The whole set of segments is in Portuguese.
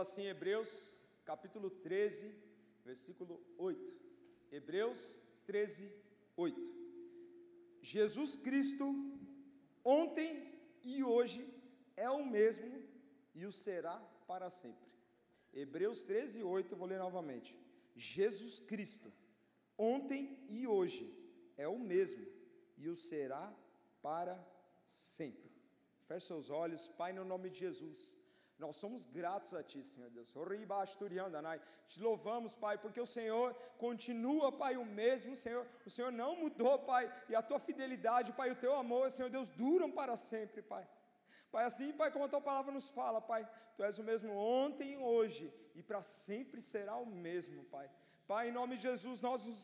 Assim, Hebreus capítulo 13, versículo 8. Hebreus 13, 8. Jesus Cristo, ontem e hoje, é o mesmo e o será para sempre. Hebreus 13, 8, vou ler novamente. Jesus Cristo, ontem e hoje, é o mesmo e o será para sempre. Feche seus olhos, Pai, no nome de Jesus. Nós somos gratos a Ti, Senhor Deus. Te louvamos, Pai, porque o Senhor continua, Pai, o mesmo, Senhor. O Senhor não mudou, Pai, e a Tua fidelidade, Pai, o Teu amor, Senhor Deus, duram para sempre, Pai. Pai, assim, Pai, como a Tua palavra nos fala, Pai, Tu és o mesmo ontem, hoje e para sempre será o mesmo, Pai. Pai, em nome de Jesus, nós nos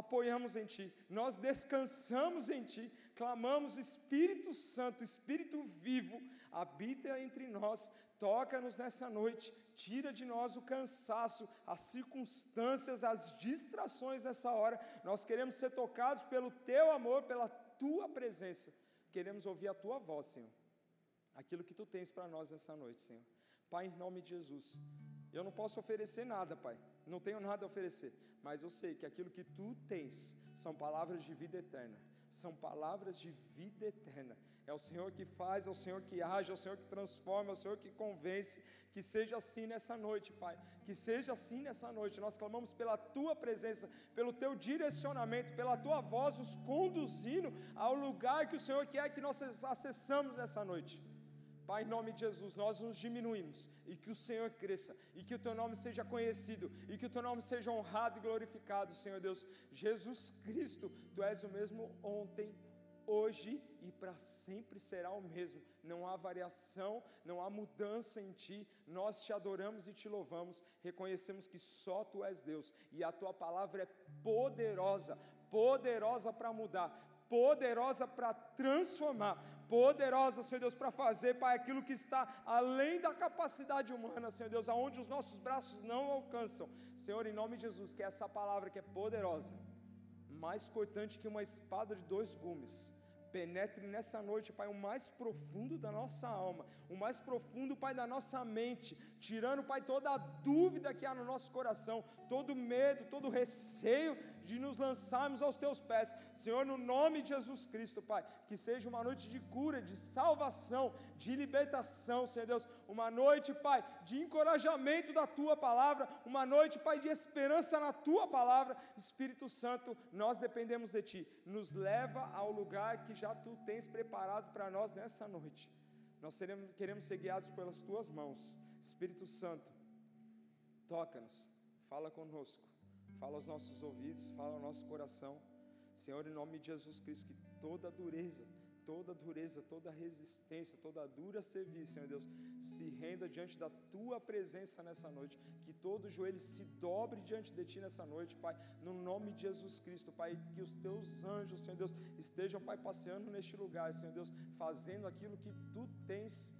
apoiamos em Ti, nós descansamos em Ti, clamamos Espírito Santo, Espírito vivo, habita entre nós, toca-nos nessa noite, tira de nós o cansaço, as circunstâncias, as distrações dessa hora. Nós queremos ser tocados pelo Teu amor, pela Tua presença. Queremos ouvir a Tua voz, Senhor. Aquilo que Tu tens para nós nessa noite, Senhor. Pai, em nome de Jesus. Eu não posso oferecer nada, Pai. Não tenho nada a oferecer. Mas eu sei que aquilo que Tu tens são palavras de vida eterna. São palavras de vida eterna. É o Senhor que faz, é o Senhor que age, é o Senhor que transforma, é o Senhor que convence. Que seja assim nessa noite, Pai. Que seja assim nessa noite. Nós clamamos pela Tua presença, pelo Teu direcionamento, pela Tua voz, nos conduzindo ao lugar que o Senhor quer que nós acessamos nessa noite. Pai, em nome de Jesus, nós nos diminuímos e que o Senhor cresça e que o teu nome seja conhecido e que o teu nome seja honrado e glorificado, Senhor Deus. Jesus Cristo, tu és o mesmo ontem, hoje e para sempre será o mesmo. Não há variação, não há mudança em ti. Nós te adoramos e te louvamos. Reconhecemos que só tu és Deus e a tua palavra é poderosa, poderosa para mudar, poderosa para transformar, poderosa, Senhor Deus, para fazer, Pai, aquilo que está além da capacidade humana, Senhor Deus, aonde os nossos braços não alcançam. Senhor, em nome de Jesus, que essa palavra que é poderosa, mais cortante que uma espada de dois gumes, penetre nessa noite, Pai, o mais profundo da nossa alma, o mais profundo, Pai, da nossa mente, tirando, Pai, toda a dúvida que há no nosso coração, todo medo, todo receio de nos lançarmos aos teus pés. Senhor, no nome de Jesus Cristo, Pai, que seja uma noite de cura, de salvação, de libertação, Senhor Deus, uma noite, Pai, de encorajamento da tua palavra, uma noite, Pai, de esperança na tua palavra. Espírito Santo, nós dependemos de ti. Nos leva ao lugar que já tu tens preparado para nós nessa noite. Nós seremos, queremos ser guiados pelas tuas mãos. Espírito Santo, toca-nos, fala conosco, fala aos nossos ouvidos, fala ao nosso coração. Senhor, em nome de Jesus Cristo, que toda dureza, toda dureza, toda resistência, toda dura serviço, Senhor Deus, se renda diante da tua presença nessa noite, que todo joelho se dobre diante de ti nessa noite, Pai, no nome de Jesus Cristo, Pai, que os teus anjos, Senhor Deus, estejam, Pai, passeando neste lugar, Senhor Deus, fazendo aquilo que tu tens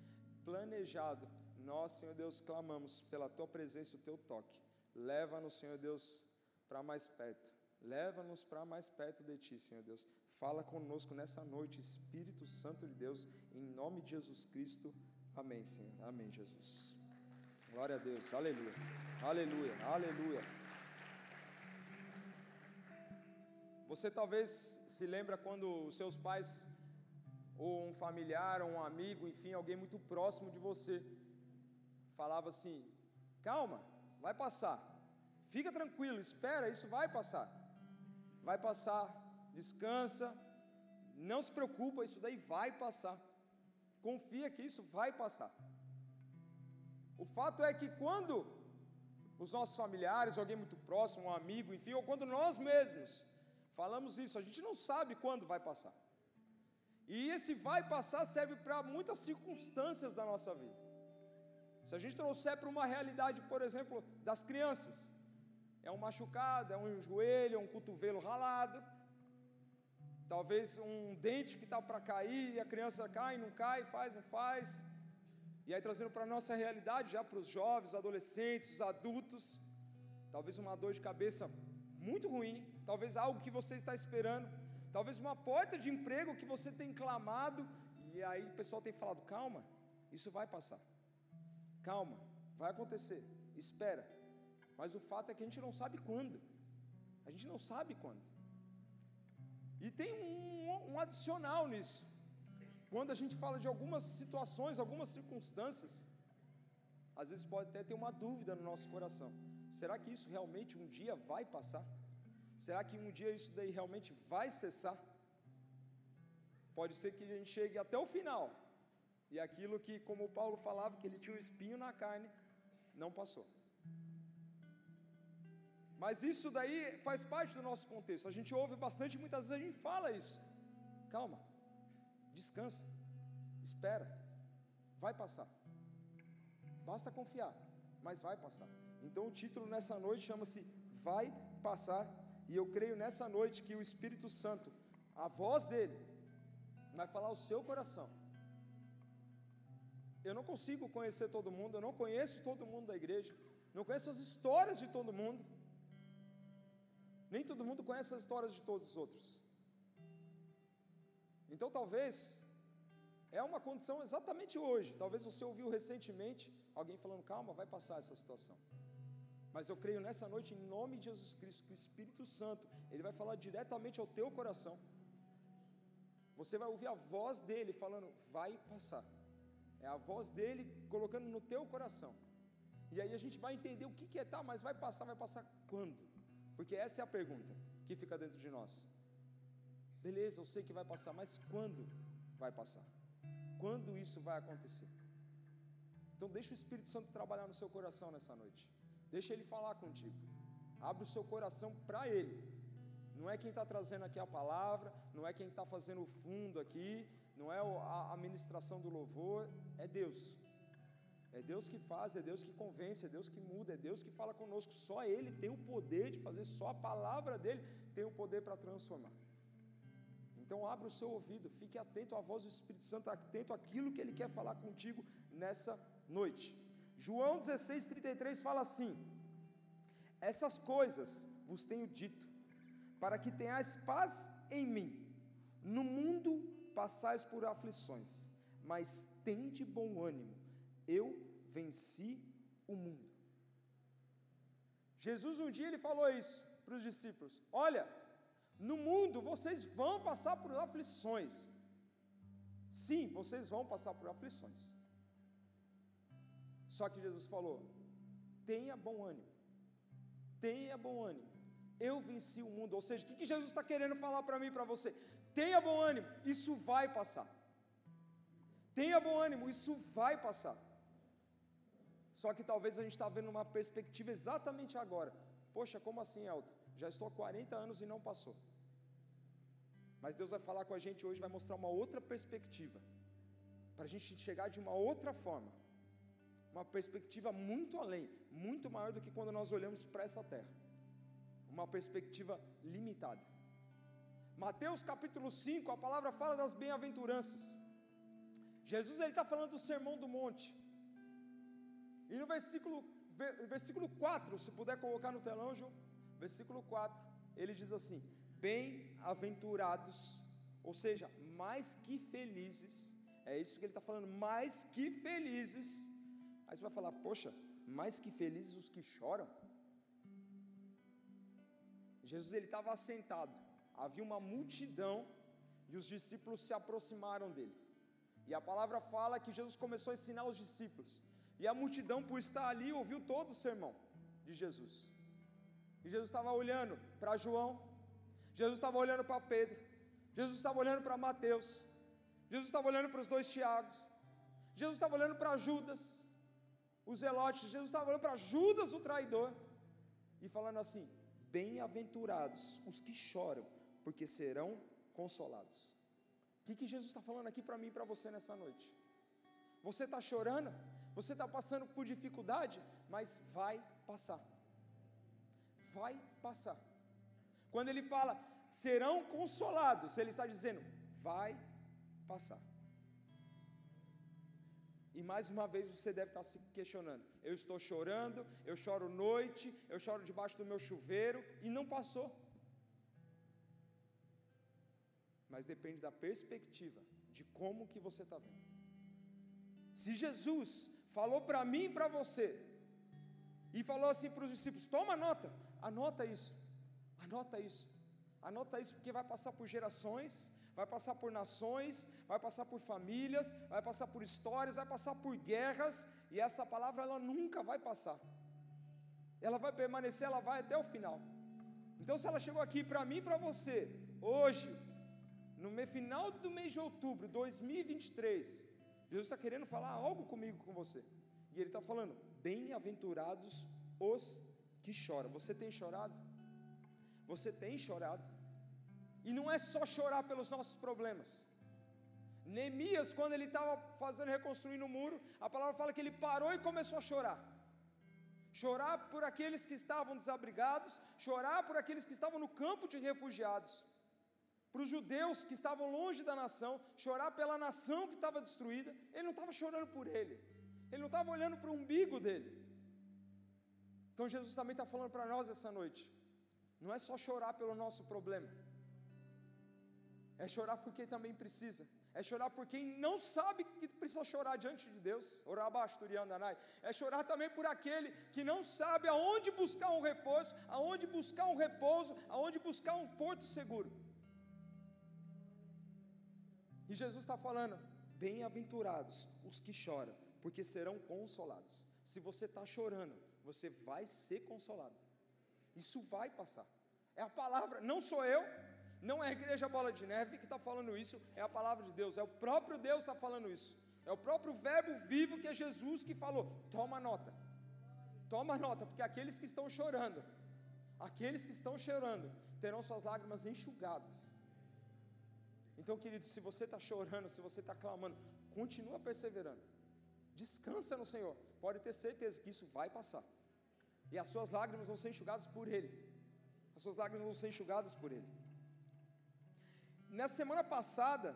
planejado. Nós, Senhor Deus, clamamos pela tua presença o teu toque. Leva-nos, Senhor Deus, para mais perto. Leva-nos para mais perto de ti, Senhor Deus. Fala conosco nessa noite, Espírito Santo de Deus, em nome de Jesus Cristo. Amém, Senhor. Amém, Jesus. Glória a Deus. Aleluia. Aleluia. Aleluia. Você talvez se lembra quando os seus pais ou um familiar, ou um amigo, enfim, alguém muito próximo de você falava assim: "Calma, vai passar. Fica tranquilo, espera, isso vai passar. Vai passar. Descansa. Não se preocupa, isso daí vai passar. Confia que isso vai passar." O fato é que quando os nossos familiares, alguém muito próximo, um amigo, enfim, ou quando nós mesmos falamos isso, a gente não sabe quando vai passar. E esse vai passar serve para muitas circunstâncias da nossa vida. Se a gente trouxer para uma realidade, por exemplo, das crianças, é um machucado, é um joelho, é um cotovelo ralado, talvez um dente que está para cair, e a criança cai, não cai, faz, não faz. E aí trazendo para a nossa realidade, já para os jovens, os adolescentes, os adultos, talvez uma dor de cabeça muito ruim, talvez algo que você está esperando, talvez uma porta de emprego que você tem clamado, e aí o pessoal tem falado: calma, isso vai passar, calma, vai acontecer, espera. Mas o fato é que a gente não sabe quando. A gente não sabe quando. E tem um, um adicional nisso. Quando a gente fala de algumas situações, algumas circunstâncias, às vezes pode até ter uma dúvida no nosso coração. Será que isso realmente um dia vai passar? Será que um dia isso daí realmente vai cessar? Pode ser que a gente chegue até o final. E aquilo que, como Paulo falava, que ele tinha um espinho na carne, não passou. Mas isso daí faz parte do nosso contexto. A gente ouve bastante, muitas vezes a gente fala isso. Calma, descansa, espera, vai passar. Basta confiar, mas vai passar. Então o título nessa noite chama-se Vai Passar. E eu creio nessa noite que o Espírito Santo, a voz dele, vai falar o seu coração. Eu não consigo conhecer todo mundo, eu não conheço todo mundo da igreja, não conheço as histórias de todo mundo. Nem todo mundo conhece as histórias de todos os outros. Então talvez é uma condição exatamente hoje. Talvez você ouviu recentemente alguém falando: calma, vai passar essa situação. Mas eu creio nessa noite, em nome de Jesus Cristo, que o Espírito Santo, ele vai falar diretamente ao teu coração. Você vai ouvir a voz dele falando: vai passar. É a voz dele colocando no teu coração. E aí a gente vai entender o que, que é, tá, mas vai passar, vai passar quando? Porque essa é a pergunta que fica dentro de nós. Beleza, eu sei que vai passar, mas quando vai passar? Quando isso vai acontecer? Então deixa o Espírito Santo trabalhar no seu coração nessa noite. Deixa ele falar contigo. Abre o seu coração para ele. Não é quem está trazendo aqui a palavra, não é quem está fazendo o fundo aqui, não é a administração do louvor, é Deus. É Deus que faz, é Deus que convence, é Deus que muda, é Deus que fala conosco. Só Ele tem o poder de fazer, só a palavra dele tem o poder para transformar. Então abra o seu ouvido, fique atento à voz do Espírito Santo, atento àquilo que Ele quer falar contigo nessa noite. João 16, 33 fala assim: Essas coisas vos tenho dito, para que tenhais paz em mim. No mundo passais por aflições, mas tende bom ânimo eu venci o mundo. Jesus um dia ele falou isso para os discípulos: Olha, no mundo vocês vão passar por aflições. Sim, vocês vão passar por aflições. Só que Jesus falou: tenha bom ânimo, tenha bom ânimo. Eu venci o mundo. Ou seja, o que, Jesus está querendo falar para mim e para você? Tenha bom ânimo, isso vai passar. Tenha bom ânimo, isso vai passar. Só que talvez a gente está vendo uma perspectiva exatamente agora. Poxa, como assim, Elton? Já estou há 40 anos e não passou. Mas Deus vai falar com a gente hoje, vai mostrar uma outra perspectiva. Para a gente chegar de uma outra forma. Uma perspectiva muito além, muito maior do que quando nós olhamos para essa terra. Uma perspectiva limitada. Mateus capítulo 5, a palavra fala das bem-aventuranças. Jesus ele está falando do sermão do monte. E no versículo, versículo 4, se puder colocar no telão, Ju, versículo 4, ele diz assim: Bem-aventurados, ou seja, mais que felizes, é isso que ele está falando, mais que felizes. Aí você vai falar, poxa, mais que felizes os que choram. Jesus ele estava assentado, havia uma multidão e os discípulos se aproximaram dele. E a palavra fala que Jesus começou a ensinar os discípulos. E a multidão, por estar ali, ouviu todo o sermão de Jesus. E Jesus estava olhando para João, Jesus estava olhando para Pedro, Jesus estava olhando para Mateus, Jesus estava olhando para os dois Tiagos, Jesus estava olhando para Judas, os zelotes, Jesus estava olhando para Judas, o traidor, e falando assim: Bem-aventurados os que choram, porque serão consolados. O que, que Jesus está falando aqui para mim e para você nessa noite? Você está chorando? Você está passando por dificuldade, mas vai passar. Vai passar. Quando ele fala, serão consolados, ele está dizendo, vai passar. E mais uma vez você deve estar se questionando: eu estou chorando, eu choro noite, eu choro debaixo do meu chuveiro e não passou. Mas depende da perspectiva, de como que você está vendo. Se Jesus falou para mim e para você E falou assim para os discípulos: toma nota, anota isso, anota isso, anota isso, porque vai passar por gerações, vai passar por nações, vai passar por famílias, vai passar por histórias, vai passar por guerras, e essa palavra ela nunca vai passar. Ela vai permanecer, ela vai até o final. Então, se ela chegou aqui para mim e para você, hoje, no final do mês de outubro de 2023, Jesus está querendo falar algo comigo, com você. E Ele está falando: bem-aventurados os que choram. Você tem chorado? Você tem chorado? E não é só chorar pelos nossos problemas. Neemias, quando ele estava fazendo reconstruindo o muro, a palavra fala que ele parou e começou a chorar. Chorar por aqueles que estavam desabrigados, chorar por aqueles que estavam no campo de refugiados, para os judeus que estavam longe da nação, chorar pela nação que estava destruída. Ele não estava chorando por ele, ele não estava olhando para o umbigo dele. Então Jesus também está falando para nós essa noite: não é só chorar pelo nosso problema, é chorar por quem também precisa. É chorar por quem não sabe que precisa chorar diante de Deus. É chorar também por aquele que não sabe aonde buscar um reforço, aonde buscar um repouso, aonde buscar um porto seguro. E Jesus está falando: bem-aventurados os que choram, porque serão consolados. Se você está chorando, você vai ser consolado. Isso vai passar. É a palavra, não sou eu, não é a igreja Bola de Neve que está falando isso, é a palavra de Deus, é o próprio Deus que está falando isso. É o próprio Verbo vivo que é Jesus que falou. Toma nota, toma nota, porque aqueles que estão chorando, aqueles que estão chorando, terão suas lágrimas enxugadas. Então, querido, se você está chorando, se você está clamando, continua perseverando, descansa no Senhor, pode ter certeza que isso vai passar, e as suas lágrimas vão ser enxugadas por Ele, as suas lágrimas vão ser enxugadas por Ele. Nessa semana passada,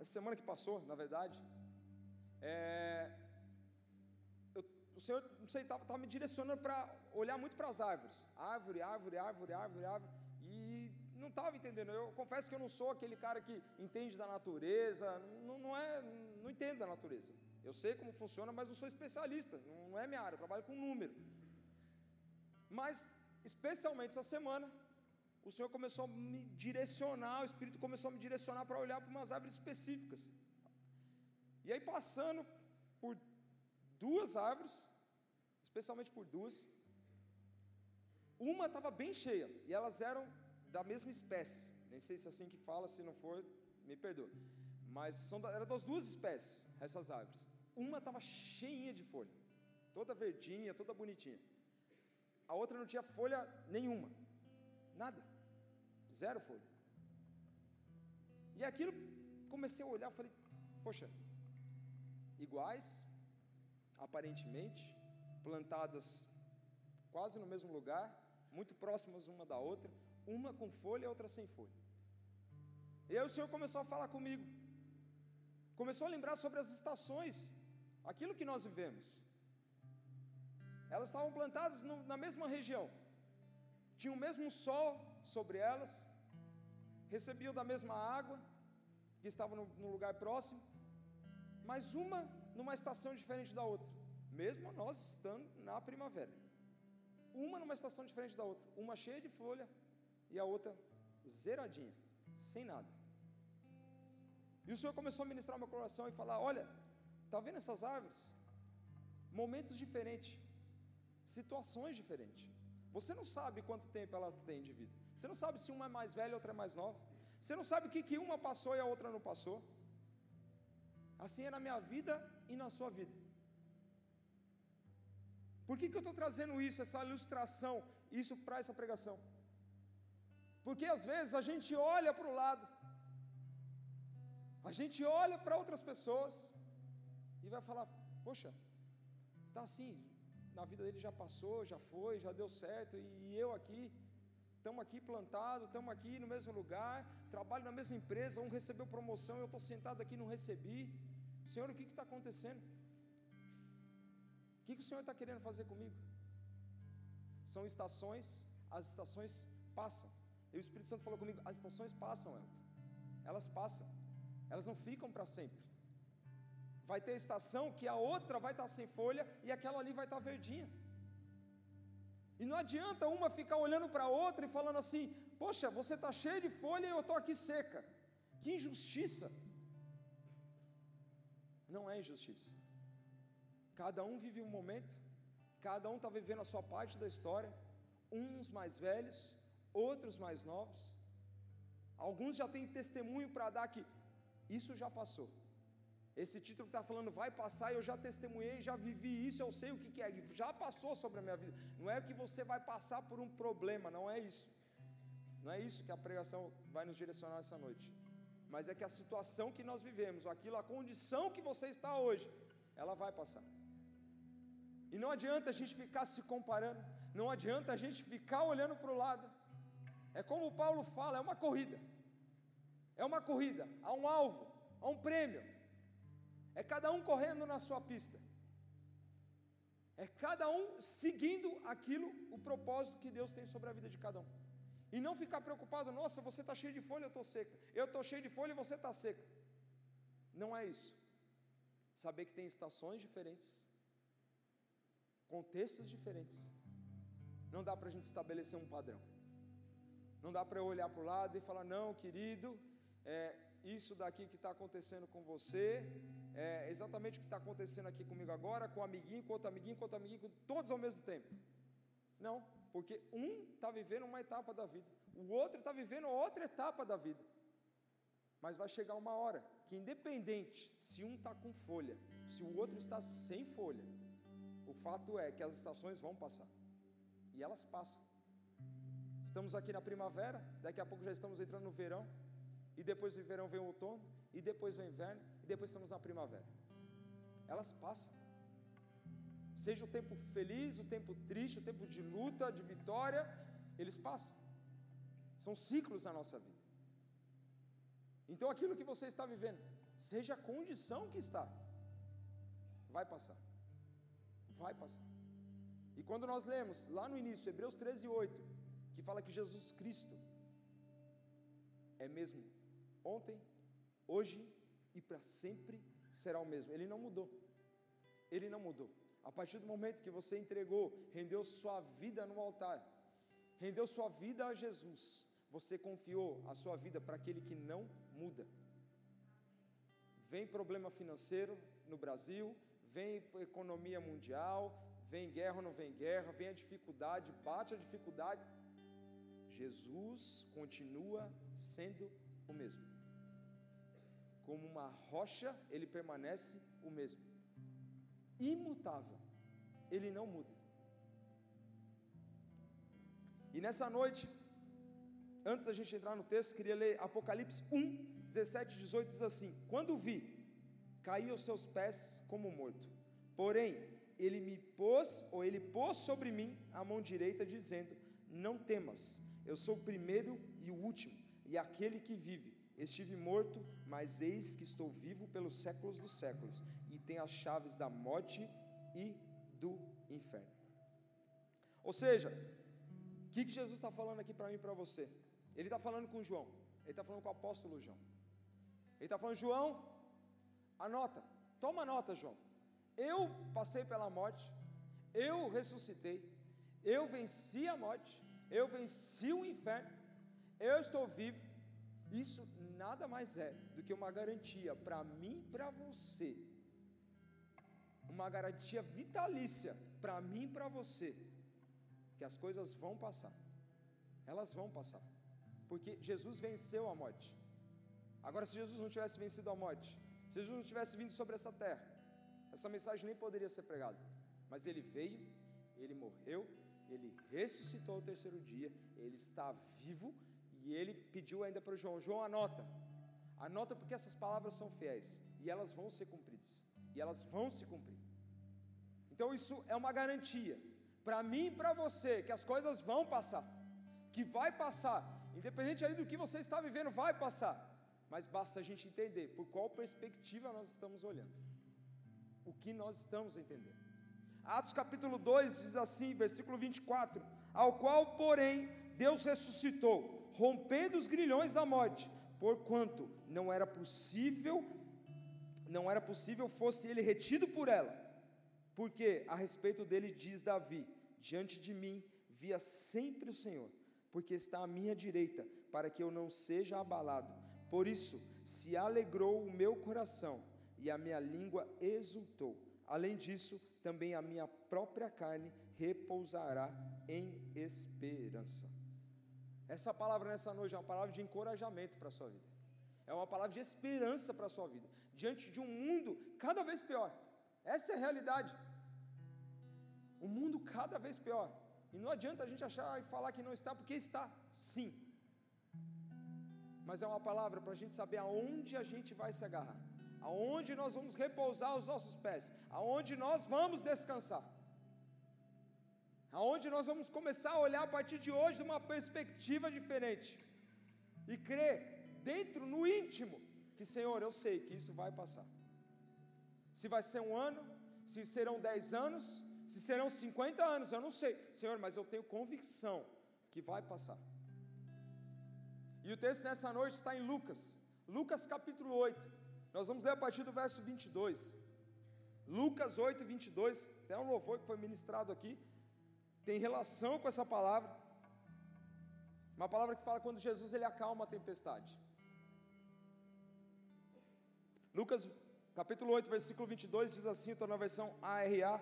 essa semana que passou, na verdade, é, eu, o Senhor, não sei, estava me direcionando para olhar muito para as árvores. Árvore, árvore, árvore, árvore, árvore. Não estava entendendo. Eu confesso que eu não sou aquele cara que entende da natureza, não, não é, não entendo da natureza. Eu sei como funciona, mas não sou especialista, não é minha área, eu trabalho com número. Mas, especialmente essa semana, o Senhor começou a me direcionar, o Espírito começou a me direcionar para olhar para umas árvores específicas. E aí, passando por duas árvores, especialmente por duas, uma estava bem cheia, e elas eram da mesma espécie. Nem sei se é assim que fala, se não for, me perdoa. Mas são, eram das duas espécies, essas árvores. Uma estava cheinha de folha, toda verdinha, toda bonitinha. A outra não tinha folha nenhuma, nada. Zero folha. E aquilo, comecei a olhar, falei, poxa, iguais, aparentemente, plantadas quase no mesmo lugar, muito próximas uma da outra, uma com folha e outra sem folha. E aí o Senhor começou a falar comigo, começou a lembrar sobre as estações, aquilo que nós vivemos. Elas estavam plantadas no, na mesma região, tinham o mesmo sol sobre elas, recebiam da mesma água, que estava no, no lugar próximo, mas uma numa estação diferente da outra, mesmo nós estando na primavera. Uma numa estação diferente da outra, uma cheia de folha e a outra zeradinha, sem nada. E o Senhor começou a ministrar meu coração e falar: Olha, está vendo essas árvores? Momentos diferentes, situações diferentes. Você não sabe quanto tempo elas têm de vida. Você não sabe se uma é mais velha e outra é mais nova. Você não sabe o que, que uma passou e a outra não passou. Assim é na minha vida e na sua vida. Por que, que eu estou trazendo isso, essa ilustração, isso para essa pregação? Porque às vezes a gente olha para o lado, a gente olha para outras pessoas e vai falar: Poxa, está assim, na vida dele já passou, já foi, já deu certo, e eu aqui, estamos aqui plantados, estamos aqui no mesmo lugar, trabalho na mesma empresa, um recebeu promoção, eu estou sentado aqui não recebi. Senhor, o que está acontecendo? O que, que o Senhor está querendo fazer comigo? São estações, as estações passam. E o Espírito Santo falou comigo: as estações passam, Elton. Elas passam, elas não ficam para sempre. Vai ter estação que a outra vai estar tá sem folha e aquela ali vai estar tá verdinha. E não adianta uma ficar olhando para a outra e falando assim: Poxa, você está cheio de folha e eu estou aqui seca. Que injustiça! Não é injustiça. Cada um vive um momento, cada um está vivendo a sua parte da história, uns mais velhos, outros mais novos. Alguns já têm testemunho para dar que isso já passou. Esse título que está falando vai passar, eu já testemunhei, já vivi isso, eu sei o que, que é, já passou sobre a minha vida. Não é que você vai passar por um problema, não é isso. Não é isso que a pregação vai nos direcionar essa noite. Mas é que a situação que nós vivemos, aquilo, a condição que você está hoje, ela vai passar. E não adianta a gente ficar se comparando, não adianta a gente ficar olhando para o lado. É como Paulo fala, é uma corrida. É uma corrida, há um alvo, há um prêmio. É cada um correndo na sua pista. É cada um seguindo aquilo, o propósito que Deus tem sobre a vida de cada um. E não ficar preocupado, nossa, você está cheio de folha, eu estou seca. Eu estou cheio de folha e você está seca. Não é isso. Saber que tem estações diferentes, contextos diferentes. Não dá para a gente estabelecer um padrão. Não dá para eu olhar para o lado e falar, não, querido, é, isso daqui que está acontecendo com você, é exatamente o que está acontecendo aqui comigo agora, com o amiguinho, com outro amiguinho, com outro amiguinho, com todos ao mesmo tempo. Não, porque um está vivendo uma etapa da vida, o outro está vivendo outra etapa da vida. Mas vai chegar uma hora que, independente se um está com folha, se o outro está sem folha, o fato é que as estações vão passar. E elas passam. Estamos aqui na primavera, daqui a pouco já estamos entrando no verão, e depois do verão vem o outono, e depois vem o inverno, e depois estamos na primavera. Elas passam. Seja o tempo feliz, o tempo triste, o tempo de luta, de vitória, eles passam. São ciclos na nossa vida. Então aquilo que você está vivendo, seja a condição que está, vai passar. Vai passar. E quando nós lemos lá no início, Hebreus 13, 8, que fala que Jesus Cristo é mesmo ontem, hoje e para sempre será o mesmo. Ele não mudou. Ele não mudou. A partir do momento que você entregou, rendeu sua vida no altar, rendeu sua vida a Jesus, você confiou a sua vida para aquele que não muda. Vem problema financeiro no Brasil, vem economia mundial, vem guerra ou não vem guerra, vem a dificuldade, bate a dificuldade. Jesus continua sendo o mesmo. Como uma rocha, ele permanece o mesmo imutável, ele não muda. E nessa noite, antes da gente entrar no texto, queria ler Apocalipse 1, 17 e 18, diz assim: Quando vi, caí aos seus pés como morto. Porém, ele me pôs, ou ele pôs sobre mim a mão direita, dizendo: Não temas, eu sou o primeiro e o último, e aquele que vive. Estive morto, mas eis que estou vivo pelos séculos dos séculos, e tem as chaves da morte e do inferno. Ou seja, o que, que Jesus está falando aqui para mim e para você? Ele está falando com João, ele está falando com o apóstolo João. Ele está falando, João, anota, toma nota, João. Eu passei pela morte, eu ressuscitei, eu venci a morte, eu venci o inferno, eu estou vivo. Isso nada mais é do que uma garantia para mim e para você uma garantia vitalícia para mim e para você, que as coisas vão passar, elas vão passar, porque Jesus venceu a morte. Agora, se Jesus não tivesse vencido a morte, se Jesus não tivesse vindo sobre essa terra, essa mensagem nem poderia ser pregada, mas ele veio, ele morreu, ele ressuscitou ao terceiro dia, ele está vivo e ele pediu ainda para João: João, anota, anota porque essas palavras são fiéis e elas vão ser cumpridas, e elas vão se cumprir. Então isso é uma garantia para mim e para você que as coisas vão passar, que vai passar, independente aí do que você está vivendo, vai passar. Mas basta a gente entender por qual perspectiva nós estamos olhando. O que nós estamos entendendo. Atos capítulo 2 diz assim, versículo 24: Ao qual, porém, Deus ressuscitou, rompendo os grilhões da morte, porquanto não era possível, não era possível fosse ele retido por ela. Porque a respeito dele diz Davi: Diante de mim via sempre o Senhor, porque está à minha direita, para que eu não seja abalado. Por isso se alegrou o meu coração e a minha língua exultou. Além disso, também a minha própria carne repousará em esperança. Essa palavra nessa noite é uma palavra de encorajamento para a sua vida. É uma palavra de esperança para a sua vida. Diante de um mundo cada vez pior. Essa é a realidade. O mundo cada vez pior. E não adianta a gente achar e falar que não está, porque está, sim. Mas é uma palavra para a gente saber aonde a gente vai se agarrar, aonde nós vamos repousar os nossos pés, aonde nós vamos descansar, aonde nós vamos começar a olhar a partir de hoje de uma perspectiva diferente e crer dentro, no íntimo, que Senhor, eu sei que isso vai passar. Se vai ser um ano, se serão dez anos, se serão 50 anos, eu não sei, Senhor, mas eu tenho convicção que vai passar. E o texto nessa noite está em Lucas, Lucas capítulo 8. Nós vamos ler a partir do verso 22. Lucas 8, 22. Tem um louvor que foi ministrado aqui, tem relação com essa palavra. Uma palavra que fala quando Jesus ele acalma a tempestade. Lucas capítulo 8, versículo 22 diz assim, estou na versão ARA: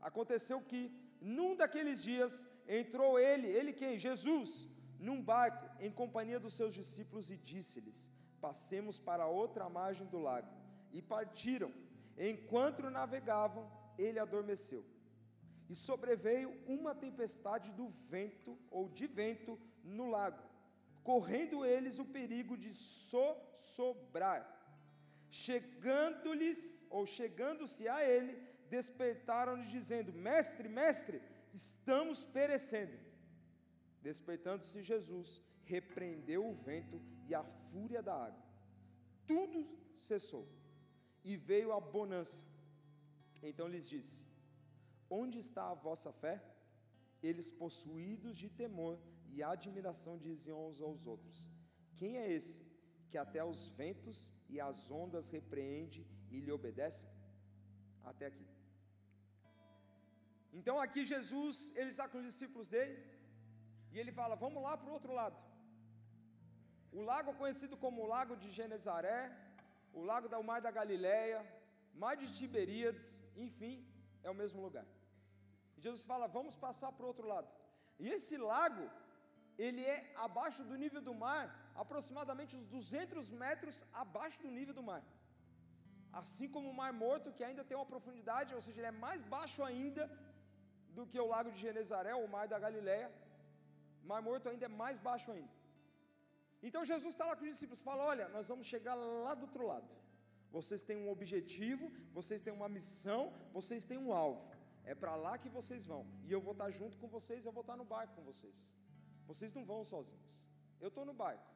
Aconteceu que, num daqueles dias, entrou ele, ele quem? Jesus, num barco, em companhia dos seus discípulos, e disse-lhes: Passemos para outra margem do lago. E partiram. Enquanto navegavam, ele adormeceu. E sobreveio uma tempestade do vento, ou de vento, no lago, correndo eles o perigo de sossobrar. Chegando-lhes, ou chegando-se a ele, despertaram-lhe, dizendo: Mestre, mestre, estamos perecendo. Despertando-se Jesus, repreendeu o vento e a fúria da água. Tudo cessou e veio a bonança. Então lhes disse: Onde está a vossa fé? Eles, possuídos de temor e admiração, diziam uns aos outros: Quem é esse que até os ventos e as ondas repreende e lhe obedece? Até aqui. Então aqui Jesus, ele está com os discípulos dele, e ele fala: Vamos lá para o outro lado. O lago conhecido como Lago de Genezaré, o Lago do Mar da Galileia, Mar de Tiberíades, enfim, é o mesmo lugar. Jesus fala: Vamos passar para o outro lado. E esse lago, ele é abaixo do nível do mar, aproximadamente uns 200 metros abaixo do nível do mar. Assim como o Mar Morto, que ainda tem uma profundidade, ou seja, ele é mais baixo ainda do que o lago de Genezaré, o mar da Galileia. Mar Morto ainda é mais baixo ainda. Então Jesus está lá com os discípulos, fala: Olha, nós vamos chegar lá do outro lado. Vocês têm um objetivo, vocês têm uma missão, vocês têm um alvo. É para lá que vocês vão. E eu vou estar junto com vocês, eu vou estar no barco com vocês. Vocês não vão sozinhos. Eu estou no barco.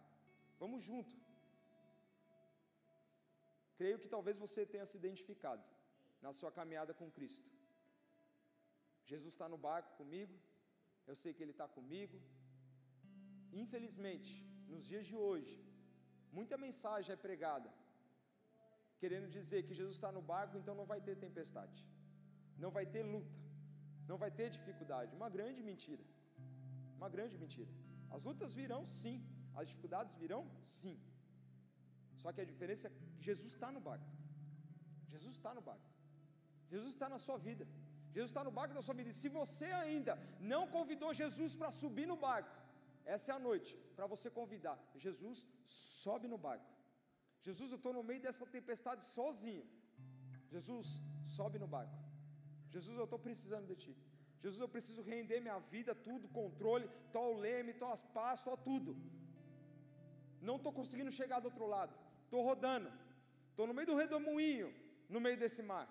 Vamos junto. Creio que talvez você tenha se identificado na sua caminhada com Cristo. Jesus está no barco comigo, eu sei que Ele está comigo. Infelizmente, nos dias de hoje, muita mensagem é pregada, querendo dizer que Jesus está no barco, então não vai ter tempestade, não vai ter luta, não vai ter dificuldade. Uma grande mentira. Uma grande mentira. As lutas virão sim, as dificuldades virão sim. Só que a diferença é que Jesus está no barco. Jesus está no barco. Jesus está na sua vida. Jesus está no barco da sua vida. E se você ainda não convidou Jesus para subir no barco, essa é a noite para você convidar. Jesus, sobe no barco. Jesus, eu estou no meio dessa tempestade sozinho. Jesus, sobe no barco. Jesus, eu estou precisando de Ti. Jesus, eu preciso render minha vida, tudo, controle, tó o leme, tó as pás, só tudo. Não estou conseguindo chegar do outro lado. Estou rodando. Estou no meio do redemoinho, no meio desse mar.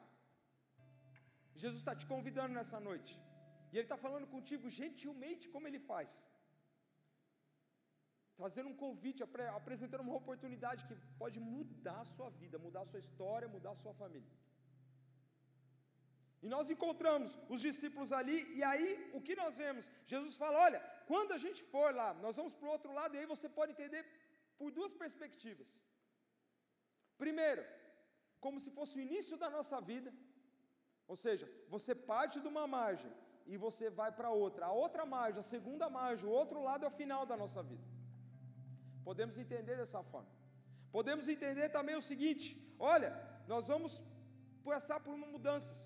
Jesus está te convidando nessa noite. E Ele está falando contigo gentilmente, como Ele faz. Trazendo um convite, apresentando uma oportunidade que pode mudar a sua vida, mudar a sua história, mudar a sua família. E nós encontramos os discípulos ali, e aí o que nós vemos? Jesus fala: olha, quando a gente for lá, nós vamos para o outro lado, e aí você pode entender por duas perspectivas. Primeiro, como se fosse o início da nossa vida, ou seja, você parte de uma margem e você vai para outra. A outra margem, a segunda margem, o outro lado é o final da nossa vida. Podemos entender dessa forma. Podemos entender também o seguinte: olha, nós vamos passar por mudanças,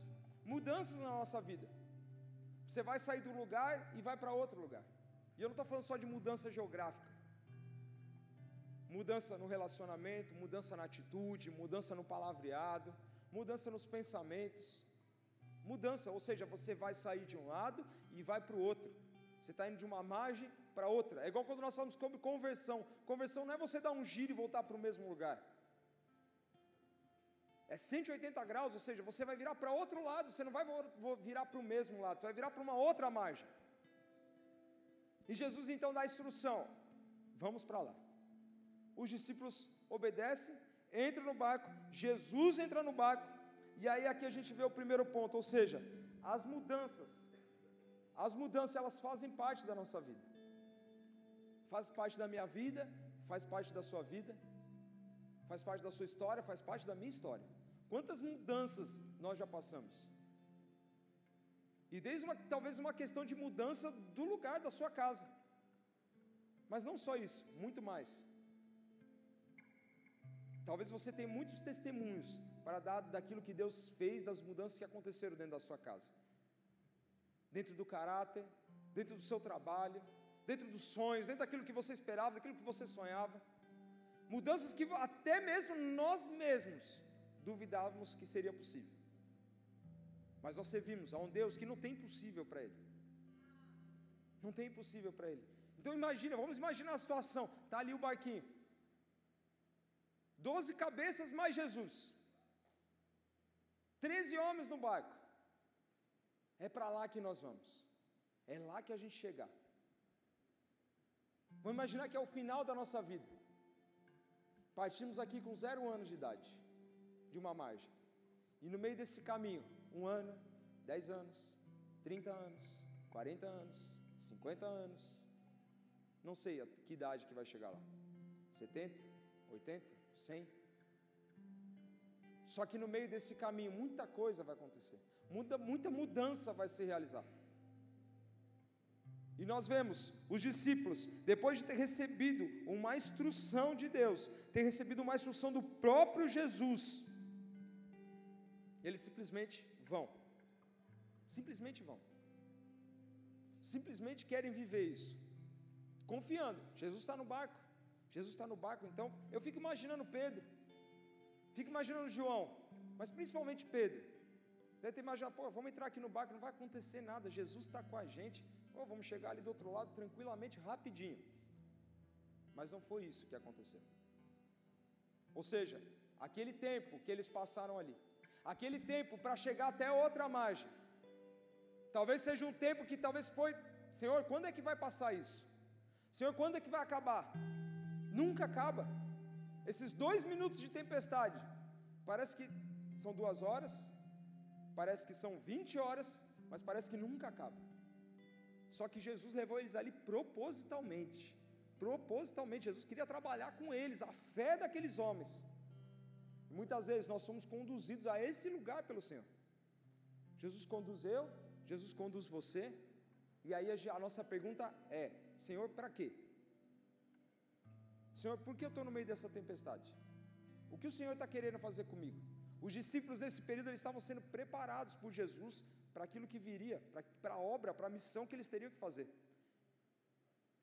mudanças na nossa vida. Você vai sair do lugar e vai para outro lugar. E eu não estou falando só de mudança geográfica. Mudança no relacionamento, mudança na atitude, mudança no palavreado, mudança nos pensamentos. Mudança, ou seja, você vai sair de um lado e vai para o outro. Você está indo de uma margem para outra. É igual quando nós falamos sobre conversão. Conversão não é você dar um giro e voltar para o mesmo lugar. É 180 graus, ou seja, você vai virar para outro lado, você não vai virar para o mesmo lado, você vai virar para uma outra margem. E Jesus então dá a instrução: vamos para lá. Os discípulos obedecem, entram no barco, Jesus entra no barco, e aí aqui a gente vê o primeiro ponto, ou seja, as mudanças. As mudanças elas fazem parte da nossa vida. Faz parte da minha vida, faz parte da sua vida, faz parte da sua história, faz parte da minha história. Quantas mudanças nós já passamos? E desde uma, talvez uma questão de mudança do lugar da sua casa. Mas não só isso, muito mais. Talvez você tenha muitos testemunhos para dar daquilo que Deus fez, das mudanças que aconteceram dentro da sua casa. Dentro do caráter, dentro do seu trabalho, dentro dos sonhos, dentro daquilo que você esperava, daquilo que você sonhava. Mudanças que até mesmo nós mesmos duvidávamos que seria possível. Mas nós servimos a um Deus que não tem impossível para Ele. Não tem impossível para Ele. Então imagina, vamos imaginar a situação. Está ali o barquinho. Doze cabeças mais Jesus. Treze homens no barco. É para lá que nós vamos. É lá que a gente chegar. Vamos imaginar que é o final da nossa vida. Partimos aqui com zero anos de idade, de uma margem. E no meio desse caminho, um ano, dez anos, trinta anos, quarenta anos, cinquenta anos, não sei a que idade que vai chegar lá. Setenta, oitenta, cem. Só que no meio desse caminho, muita coisa vai acontecer. Muita, muita mudança vai se realizar. E nós vemos os discípulos, depois de ter recebido uma instrução de Deus, ter recebido uma instrução do próprio Jesus, eles simplesmente vão. Simplesmente vão. Simplesmente querem viver isso. Confiando. Jesus está no barco. Jesus está no barco, então eu fico imaginando Pedro. Fico imaginando João. Mas principalmente Pedro. Deve ter imaginado, pô, vamos entrar aqui no barco, não vai acontecer nada. Jesus está com a gente. Pô, vamos chegar ali do outro lado tranquilamente, rapidinho. Mas não foi isso que aconteceu. Ou seja, aquele tempo que eles passaram ali, aquele tempo para chegar até outra margem, talvez seja um tempo que talvez foi, Senhor, quando é que vai passar isso? Senhor, quando é que vai acabar? Nunca acaba. Esses dois minutos de tempestade, parece que são duas horas, parece que são 20 horas, mas parece que nunca acaba. Só que Jesus levou eles ali propositalmente. Propositalmente, Jesus queria trabalhar com eles, a fé daqueles homens. Muitas vezes nós somos conduzidos a esse lugar pelo Senhor. Jesus conduz eu, Jesus conduz você, e aí a nossa pergunta é: Senhor, para quê? Senhor, por que eu estou no meio dessa tempestade? O que o Senhor está querendo fazer comigo? Os discípulos nesse período eles estavam sendo preparados por Jesus para aquilo que viria, para a obra, para a missão que eles teriam que fazer.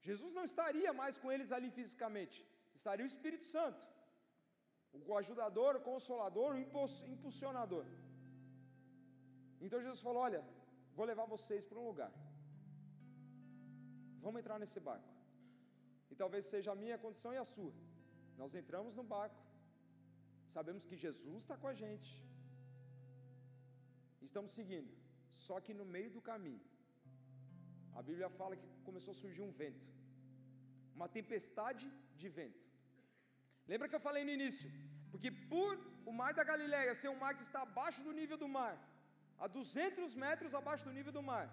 Jesus não estaria mais com eles ali fisicamente, estaria o Espírito Santo, o ajudador, o consolador, o impulsionador. Então Jesus falou: Olha, vou levar vocês para um lugar, vamos entrar nesse barco, e talvez seja a minha condição e a sua. Nós entramos no barco, sabemos que Jesus está com a gente, estamos seguindo. Só que no meio do caminho, a Bíblia fala que começou a surgir um vento, uma tempestade de vento. Lembra que eu falei no início? Porque por o mar da Galileia ser um mar que está abaixo do nível do mar, a 200 metros abaixo do nível do mar,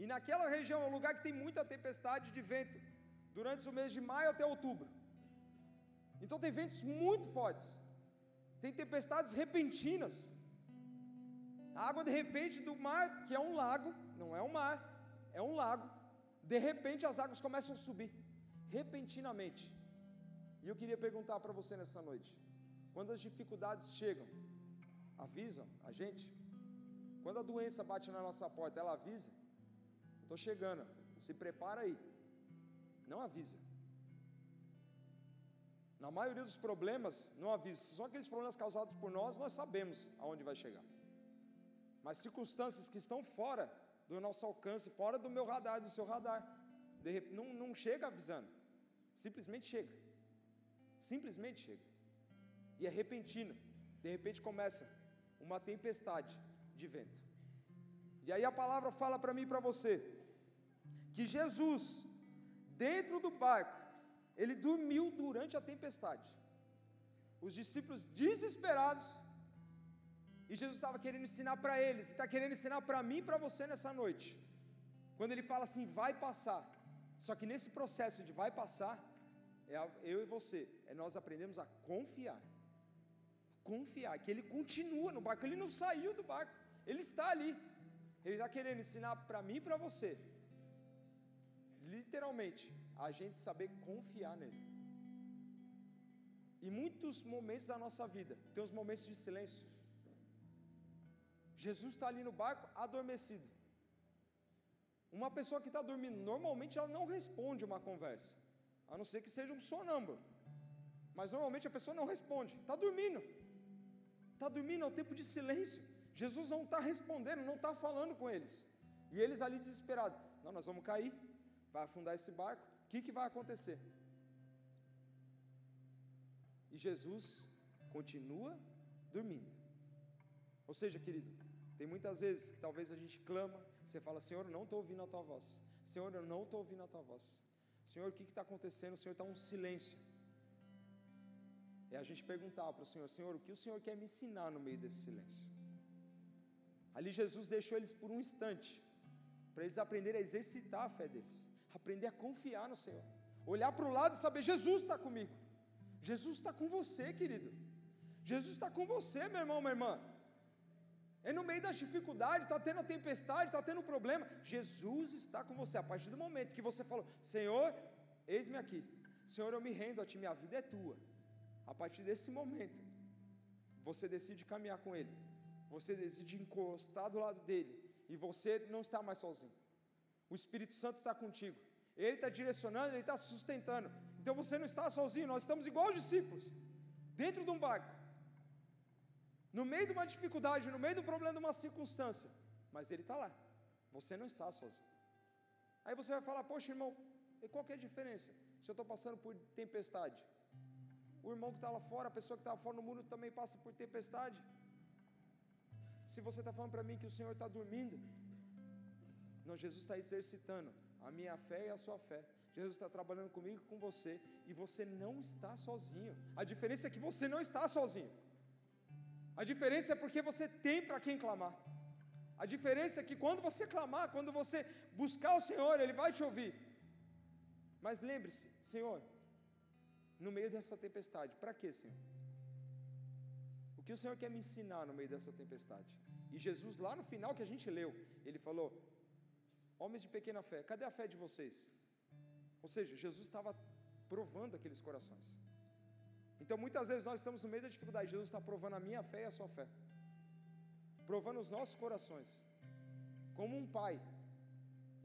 e naquela região é um lugar que tem muita tempestade de vento, durante o mês de maio até outubro. Então tem ventos muito fortes, tem tempestades repentinas. A água de repente do mar, que é um lago, não é um mar, é um lago. De repente as águas começam a subir, repentinamente. E eu queria perguntar para você nessa noite: quando as dificuldades chegam, avisam a gente? Quando a doença bate na nossa porta, ela avisa? Estou chegando, se prepara aí. Não avisa. Na maioria dos problemas, não avisa. São aqueles problemas causados por nós, nós sabemos aonde vai chegar. Mas circunstâncias que estão fora do nosso alcance, fora do meu radar, do seu radar, não, não chega avisando. Simplesmente chega. Simplesmente chega. E é repentino. De repente começa uma tempestade de vento. E aí a palavra fala para mim e para você que Jesus, dentro do barco, ele dormiu durante a tempestade. Os discípulos desesperados, e Jesus estava querendo ensinar para eles, e está querendo ensinar para mim e para você nessa noite. Quando ele fala assim, vai passar. Só que nesse processo de vai passar, é eu e você, é nós aprendemos a confiar. Confiar, que ele continua no barco, ele não saiu do barco, ele está ali. Ele está querendo ensinar para mim e para você, literalmente, a gente saber confiar nele. Em muitos momentos da nossa vida, tem os momentos de silêncio. Jesus está ali no barco, adormecido. Uma pessoa que está dormindo, normalmente ela não responde uma conversa, a não ser que seja um sonâmbulo. Mas normalmente a pessoa não responde, está dormindo. Está dormindo, é o tempo de silêncio. Jesus não está respondendo, não está falando com eles. E eles ali desesperados: Não, nós vamos cair, vai afundar esse barco, o que, que vai acontecer? E Jesus continua dormindo. Ou seja, querido, tem muitas vezes que talvez a gente clama, você fala, Senhor, eu não estou ouvindo a tua voz. Senhor, eu não estou ouvindo a tua voz. Senhor, o que está acontecendo? O Senhor está um silêncio. É a gente perguntar para o Senhor, Senhor, o que o Senhor quer me ensinar no meio desse silêncio? Ali Jesus deixou eles por um instante, para eles aprenderem a exercitar a fé deles, aprender a confiar no Senhor, olhar para o lado e saber: Jesus está comigo, Jesus está com você, querido, Jesus está com você, meu irmão, minha irmã. É no meio das dificuldades, está tendo a tempestade, está tendo problema. Jesus está com você. A partir do momento que você falou, Senhor, eis-me aqui. Senhor, eu me rendo a Ti, minha vida é tua. A partir desse momento, você decide caminhar com Ele você decide encostar do lado dele e você não está mais sozinho. O Espírito Santo está contigo. Ele está direcionando, ele está sustentando. Então você não está sozinho, nós estamos igual os discípulos, dentro de um barco, no meio de uma dificuldade, no meio do problema, de uma circunstância, mas ele está lá. Você não está sozinho. Aí você vai falar, poxa irmão, e qual que é a diferença? Se eu estou passando por tempestade, o irmão que está lá fora, a pessoa que está fora no mundo também passa por tempestade. Se você está falando para mim que o Senhor está dormindo, não, Jesus está exercitando a minha fé e a sua fé. Jesus está trabalhando comigo e com você, e você não está sozinho. A diferença é que você não está sozinho. A diferença é porque você tem para quem clamar. A diferença é que quando você clamar, quando você buscar o Senhor, Ele vai te ouvir. Mas lembre-se, Senhor, no meio dessa tempestade, para quê, Senhor? O que o Senhor quer me ensinar no meio dessa tempestade? E Jesus, lá no final que a gente leu, ele falou: Homens de pequena fé, cadê a fé de vocês? Ou seja, Jesus estava provando aqueles corações. Então muitas vezes nós estamos no meio da dificuldade, Jesus está provando a minha fé e a sua fé, provando os nossos corações, como um pai.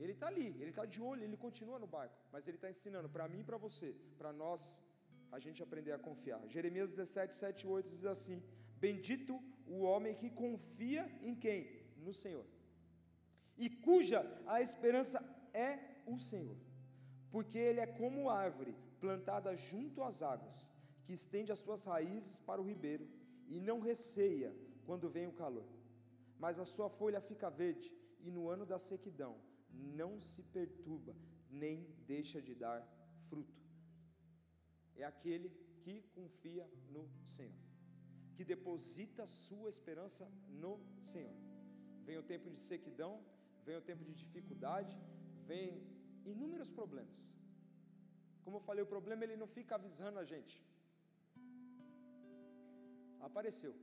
Ele está ali, ele está de olho, ele continua no barco, mas ele está ensinando para mim e para você, para nós a gente aprender a confiar. Jeremias 17, 7 e 8 diz assim: Bendito o homem que confia em quem? No Senhor. E cuja a esperança é o Senhor. Porque ele é como árvore plantada junto às águas, que estende as suas raízes para o ribeiro e não receia quando vem o calor. Mas a sua folha fica verde e no ano da sequidão não se perturba, nem deixa de dar fruto. É aquele que confia no Senhor que deposita sua esperança no Senhor. Vem o tempo de sequidão, vem o tempo de dificuldade, vem inúmeros problemas. Como eu falei, o problema ele não fica avisando a gente. Apareceu.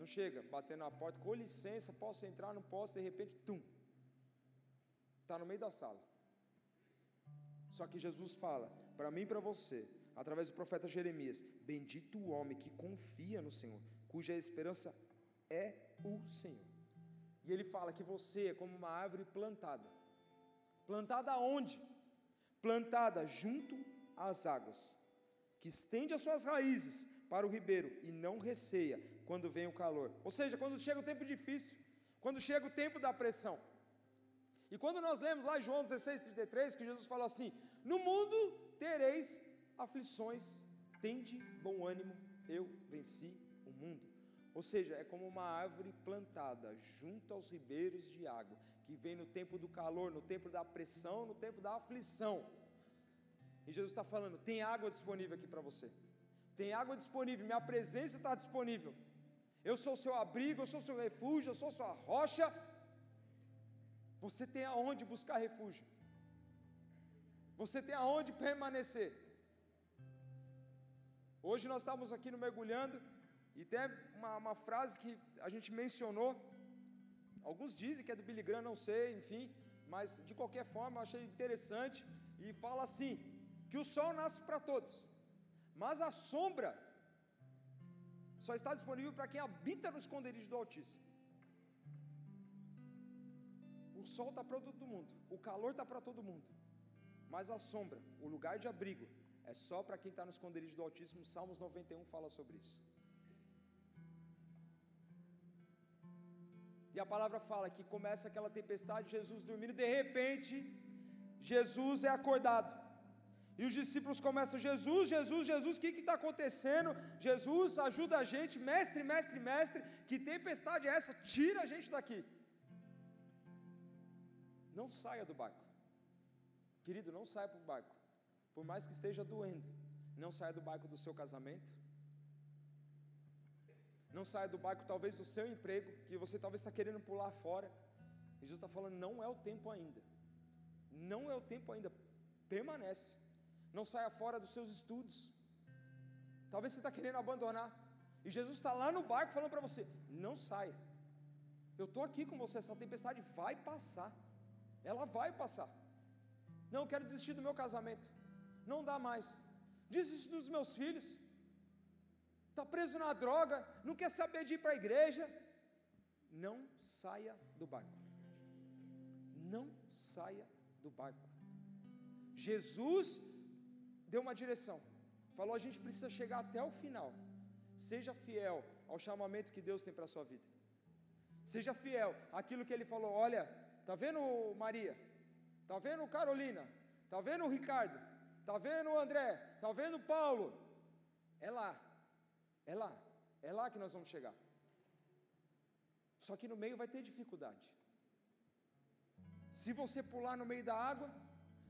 Não chega batendo na porta, com licença, posso entrar, não posso, de repente, tum. está no meio da sala. Só que Jesus fala para mim e para você, através do profeta Jeremias: Bendito o homem que confia no Senhor, cuja esperança é o Senhor. E ele fala que você é como uma árvore plantada. Plantada onde? Plantada junto às águas, que estende as suas raízes para o ribeiro e não receia quando vem o calor. Ou seja, quando chega o tempo difícil, quando chega o tempo da pressão. E quando nós lemos lá João 16:33 que Jesus falou assim: "No mundo tereis aflições, tende bom ânimo, eu venci o mundo". Ou seja, é como uma árvore plantada junto aos ribeiros de água, que vem no tempo do calor, no tempo da pressão, no tempo da aflição. E Jesus está falando: tem água disponível aqui para você, tem água disponível, minha presença está disponível. Eu sou seu abrigo, eu sou seu refúgio, eu sou sua rocha. Você tem aonde buscar refúgio. Você tem aonde permanecer. Hoje nós estávamos aqui no mergulhando e tem uma, uma, frase que a gente mencionou. Alguns dizem que é do Billy Graham, não sei, enfim, mas de qualquer forma eu achei interessante e fala assim: que o sol nasce para todos, mas a sombra só está disponível para quem habita no esconderijo do Altíssimo. O sol está para todo mundo, o calor está para todo mundo, mas a sombra, o lugar de abrigo, é só para quem está no esconderijo do Altíssimo. Salmos 91 fala sobre isso. E a palavra fala que começa aquela tempestade, Jesus dormindo, de repente, Jesus é acordado. E os discípulos começam: Jesus, Jesus, Jesus, o que está acontecendo? Jesus, ajuda a gente, mestre, mestre, mestre, que tempestade é essa? Tira a gente daqui. Não saia do barco, querido, não saia para o barco, por mais que esteja doendo, não saia do barco do seu casamento, não saia do barco talvez do seu emprego, que você talvez está querendo pular fora. E Jesus está falando: não é o tempo ainda, não é o tempo ainda, permanece não saia fora dos seus estudos. Talvez você está querendo abandonar. E Jesus está lá no barco falando para você: não saia. Eu estou aqui com você, essa tempestade vai passar. Ela vai passar. Não, quero desistir do meu casamento. Não dá mais. Desistir dos meus filhos. Está preso na droga, não quer saber de ir para a igreja. Não saia do barco. Não saia do barco. Jesus deu uma direção. Falou: a gente precisa chegar até o final. Seja fiel ao chamamento que Deus tem para a sua vida. Seja fiel àquilo que ele falou. Olha, tá vendo Maria? Tá vendo Carolina? Tá vendo Ricardo? Tá vendo André? Tá vendo Paulo? É lá. É lá. É lá que nós vamos chegar. Só que no meio vai ter dificuldade. Se você pular no meio da água,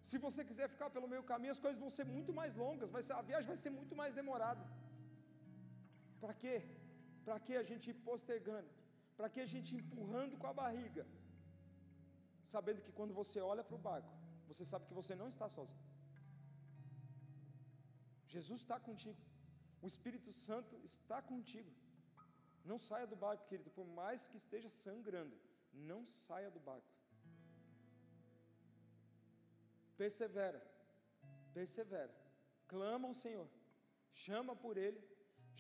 se você quiser ficar pelo meio caminho, as coisas vão ser muito mais longas, vai ser, a viagem vai ser muito mais demorada. Para quê? Para que a gente ir postergando? Para que a gente ir empurrando com a barriga? Sabendo que quando você olha para o barco, você sabe que você não está sozinho. Jesus está contigo. O Espírito Santo está contigo. Não saia do barco, querido, por mais que esteja sangrando. Não saia do barco. Persevera, persevera, clama ao Senhor, chama por Ele.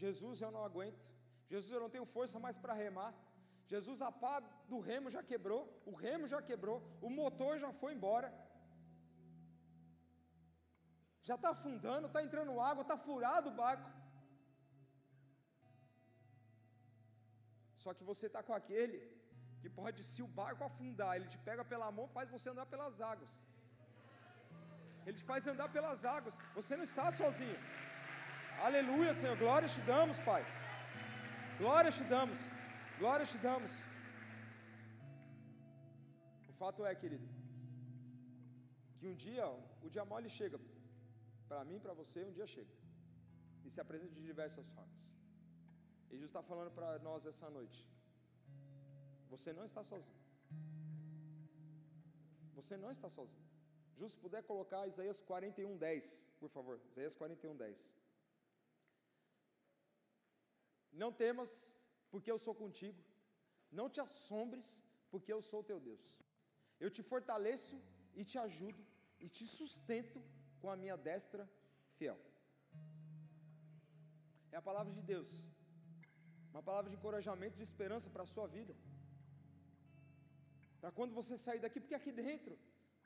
Jesus, eu não aguento. Jesus, eu não tenho força mais para remar. Jesus, a pá do remo já quebrou, o remo já quebrou, o motor já foi embora. Já está afundando, está entrando água, está furado o barco. Só que você está com aquele que pode, se o barco afundar, ele te pega pela mão, faz você andar pelas águas. Ele te faz andar pelas águas. Você não está sozinho. Aleluia, Senhor. Glória te damos, Pai. Glória te damos. Glória te damos. O fato é, querido, que um dia o dia mole chega. Para mim, para você, um dia chega. E se apresenta de diversas formas. Jesus está falando para nós essa noite. Você não está sozinho. Você não está sozinho. Justo, puder colocar Isaías 41, 10, por favor. Isaías 41, 10. Não temas, porque eu sou contigo. Não te assombres, porque eu sou teu Deus. eu te fortaleço e te ajudo e te sustento com a minha destra fiel. É a palavra de Deus, uma palavra de encorajamento, de esperança para a sua vida. Para quando você sair daqui, porque aqui dentro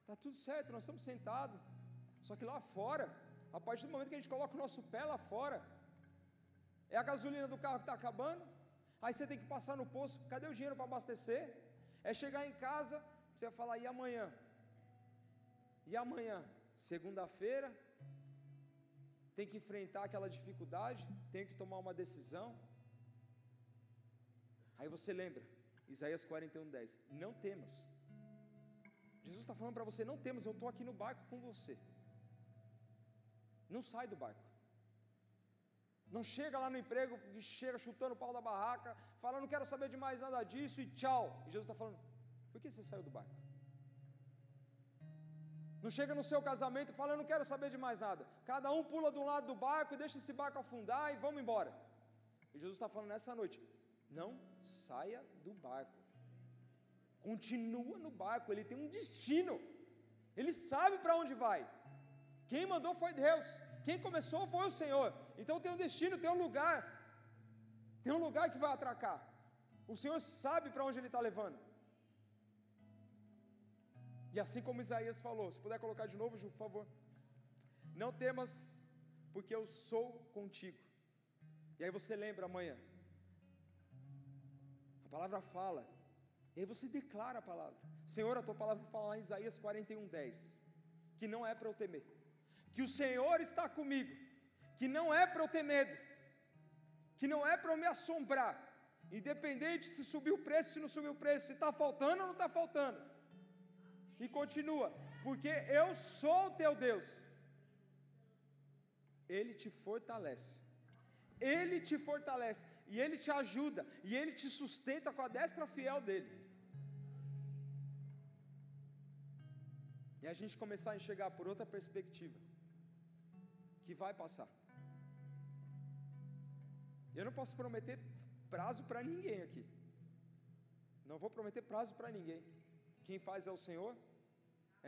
está tudo certo, nós estamos sentados. Só que lá fora, a partir do momento que a gente coloca o nosso pé lá fora, é a gasolina do carro que está acabando, aí você tem que passar no posto, cadê o dinheiro para abastecer? É chegar em casa, você vai falar, e amanhã? E amanhã? Segunda-feira, tem que enfrentar aquela dificuldade, tem que tomar uma decisão. Aí você lembra, Isaías 41, 10, não temas. Jesus está falando para você, não temas, eu estou aqui no barco com você. Não sai do barco. Não chega lá no emprego e chega chutando o pau da barraca, falando, não quero saber de mais nada disso e tchau. E Jesus está falando, por que você saiu do barco? Não chega no seu casamento e fala, eu não quero saber de mais nada. Cada um pula de um lado do barco e deixa esse barco afundar e vamos embora. E Jesus está falando nessa noite, não saia do barco. Continua no barco, ele tem um destino. Ele sabe para onde vai. Quem mandou foi Deus. Quem começou foi o Senhor. Então tem um destino, tem um lugar. Tem um lugar que vai atracar. O Senhor sabe para onde Ele está levando. E assim como Isaías falou, se puder colocar de novo, Ju, por favor. Não temas, porque eu sou contigo. E aí você lembra amanhã. Palavra fala. E aí você declara a palavra. Senhor, a tua palavra fala lá em Isaías 41, 10. Que não é para eu temer que o Senhor está comigo, que não é para eu ter medo, que não é para eu me assombrar, independente se subiu o preço, se não subiu o preço, se está faltando ou não está faltando. E continua, porque eu sou o teu Deus, Ele te fortalece, Ele te fortalece, e Ele te ajuda, e Ele te sustenta com a destra fiel dEle. E a gente começar a enxergar por outra perspectiva que vai passar. Eu não posso prometer prazo para ninguém aqui. Não vou prometer prazo para ninguém. Quem faz é o Senhor,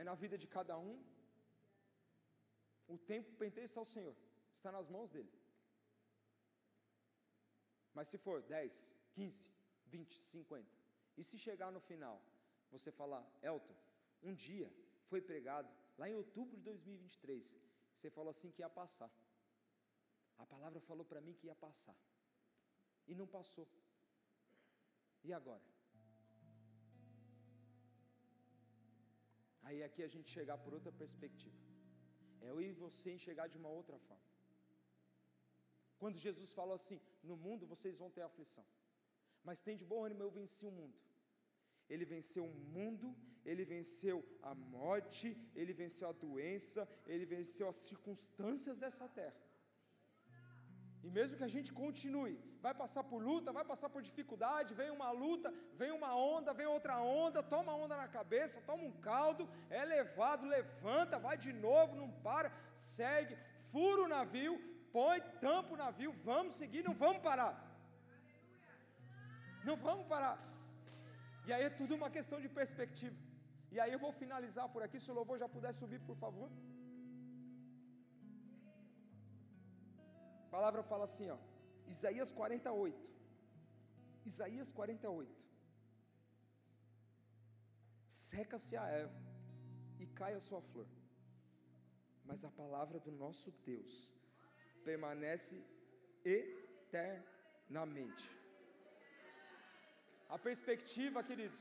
é na vida de cada um. O tempo pertence ao Senhor, está nas mãos dele. Mas se for 10, 15, 20, 50, e se chegar no final, você falar, Elton, um dia foi pregado, lá em outubro de 2023, você falou assim que ia passar. A palavra falou para mim que ia passar. E não passou. E agora? Aí aqui a gente chegar por outra perspectiva. É eu e você enxergar de uma outra forma. Quando Jesus falou assim: No mundo vocês vão ter aflição, mas tem de bom ânimo, eu venci o mundo. Ele venceu o mundo, ele venceu a morte, ele venceu a doença, ele venceu as circunstâncias dessa terra. E mesmo que a gente continue, vai passar por luta, vai passar por dificuldade, vem uma luta, vem uma onda, vem outra onda, toma onda na cabeça, toma um caldo, é levado, levanta, vai de novo, não para, segue, fura o navio, põe, tampa o navio, vamos seguir, não vamos parar. Não vamos parar. E aí é tudo uma questão de perspectiva. E aí eu vou finalizar por aqui, se o louvor já puder subir, por favor. A palavra fala assim, ó, Isaías 48. Isaías 48. Seca-se a erva e cai a sua flor, mas a palavra do nosso Deus permanece eternamente. A perspectiva, queridos.